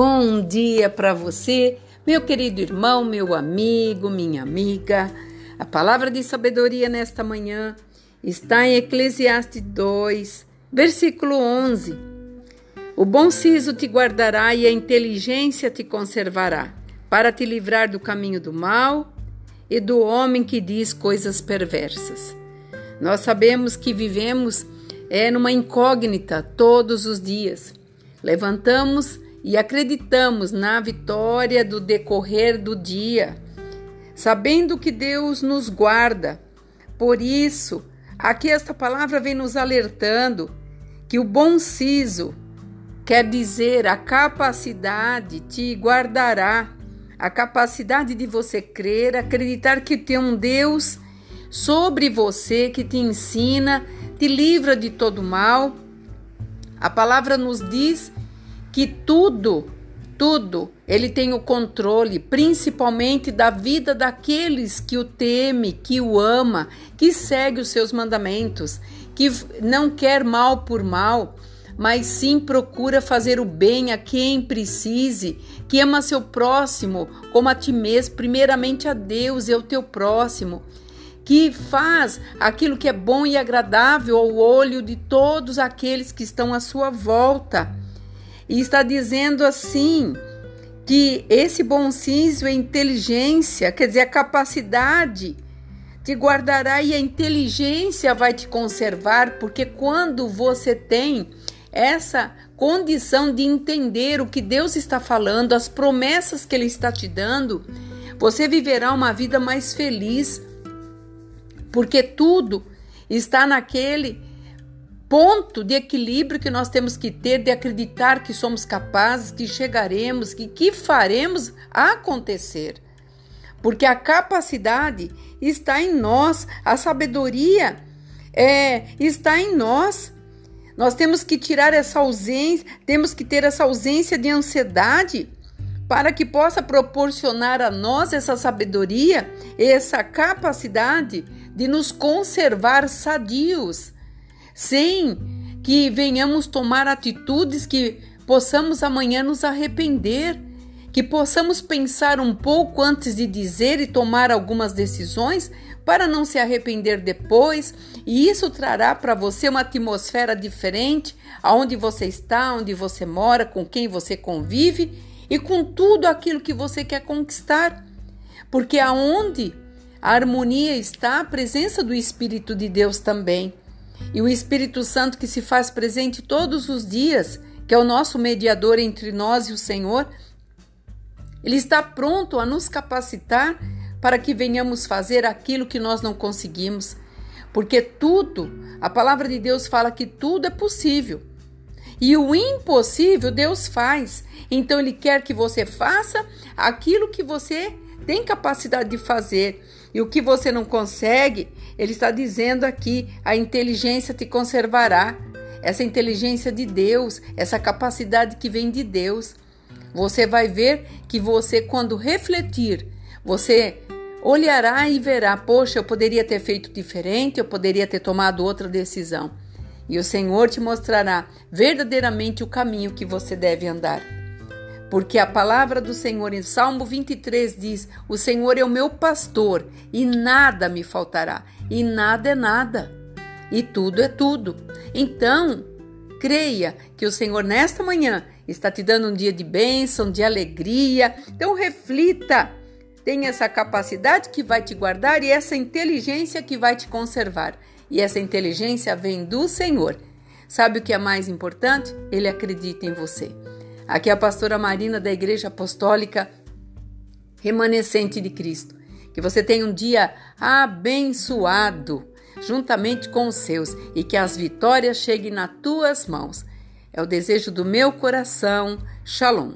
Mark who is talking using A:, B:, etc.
A: Bom dia para você, meu querido irmão, meu amigo, minha amiga. A palavra de sabedoria nesta manhã está em Eclesiastes 2, versículo 11. O bom siso te guardará e a inteligência te conservará, para te livrar do caminho do mal e do homem que diz coisas perversas. Nós sabemos que vivemos é numa incógnita todos os dias. Levantamos e acreditamos na vitória do decorrer do dia, sabendo que Deus nos guarda. Por isso, aqui esta palavra vem nos alertando que o bom siso quer dizer a capacidade te guardará, a capacidade de você crer, acreditar que tem um Deus sobre você que te ensina, te livra de todo mal. A palavra nos diz que tudo, tudo, ele tem o controle, principalmente da vida daqueles que o teme, que o ama, que segue os seus mandamentos, que não quer mal por mal, mas sim procura fazer o bem a quem precise, que ama seu próximo como a ti mesmo, primeiramente a Deus e ao teu próximo que faz aquilo que é bom e agradável ao olho de todos aqueles que estão à sua volta. E está dizendo assim que esse bom senso é inteligência, quer dizer, a capacidade te guardará e a inteligência vai te conservar, porque quando você tem essa condição de entender o que Deus está falando, as promessas que Ele está te dando, você viverá uma vida mais feliz, porque tudo está naquele ponto de equilíbrio que nós temos que ter de acreditar que somos capazes, que chegaremos, que que faremos acontecer. Porque a capacidade está em nós, a sabedoria é, está em nós. Nós temos que tirar essa ausência, temos que ter essa ausência de ansiedade para que possa proporcionar a nós essa sabedoria, essa capacidade de nos conservar sadios sem que venhamos tomar atitudes que possamos amanhã nos arrepender, que possamos pensar um pouco antes de dizer e tomar algumas decisões para não se arrepender depois, e isso trará para você uma atmosfera diferente, aonde você está, onde você mora, com quem você convive e com tudo aquilo que você quer conquistar. Porque aonde a harmonia está, a presença do Espírito de Deus também. E o Espírito Santo que se faz presente todos os dias, que é o nosso mediador entre nós e o Senhor, ele está pronto a nos capacitar para que venhamos fazer aquilo que nós não conseguimos. Porque tudo, a palavra de Deus fala que tudo é possível. E o impossível Deus faz. Então Ele quer que você faça aquilo que você tem capacidade de fazer. E o que você não consegue, ele está dizendo aqui: a inteligência te conservará. Essa inteligência de Deus, essa capacidade que vem de Deus. Você vai ver que você, quando refletir, você olhará e verá: poxa, eu poderia ter feito diferente, eu poderia ter tomado outra decisão. E o Senhor te mostrará verdadeiramente o caminho que você deve andar. Porque a palavra do Senhor em Salmo 23 diz: O Senhor é o meu pastor e nada me faltará. E nada é nada. E tudo é tudo. Então, creia que o Senhor nesta manhã está te dando um dia de bênção, de alegria. Então, reflita. Tenha essa capacidade que vai te guardar e essa inteligência que vai te conservar. E essa inteligência vem do Senhor. Sabe o que é mais importante? Ele acredita em você. Aqui é a pastora Marina da Igreja Apostólica Remanescente de Cristo. Que você tenha um dia abençoado juntamente com os seus e que as vitórias cheguem nas tuas mãos. É o desejo do meu coração. Shalom.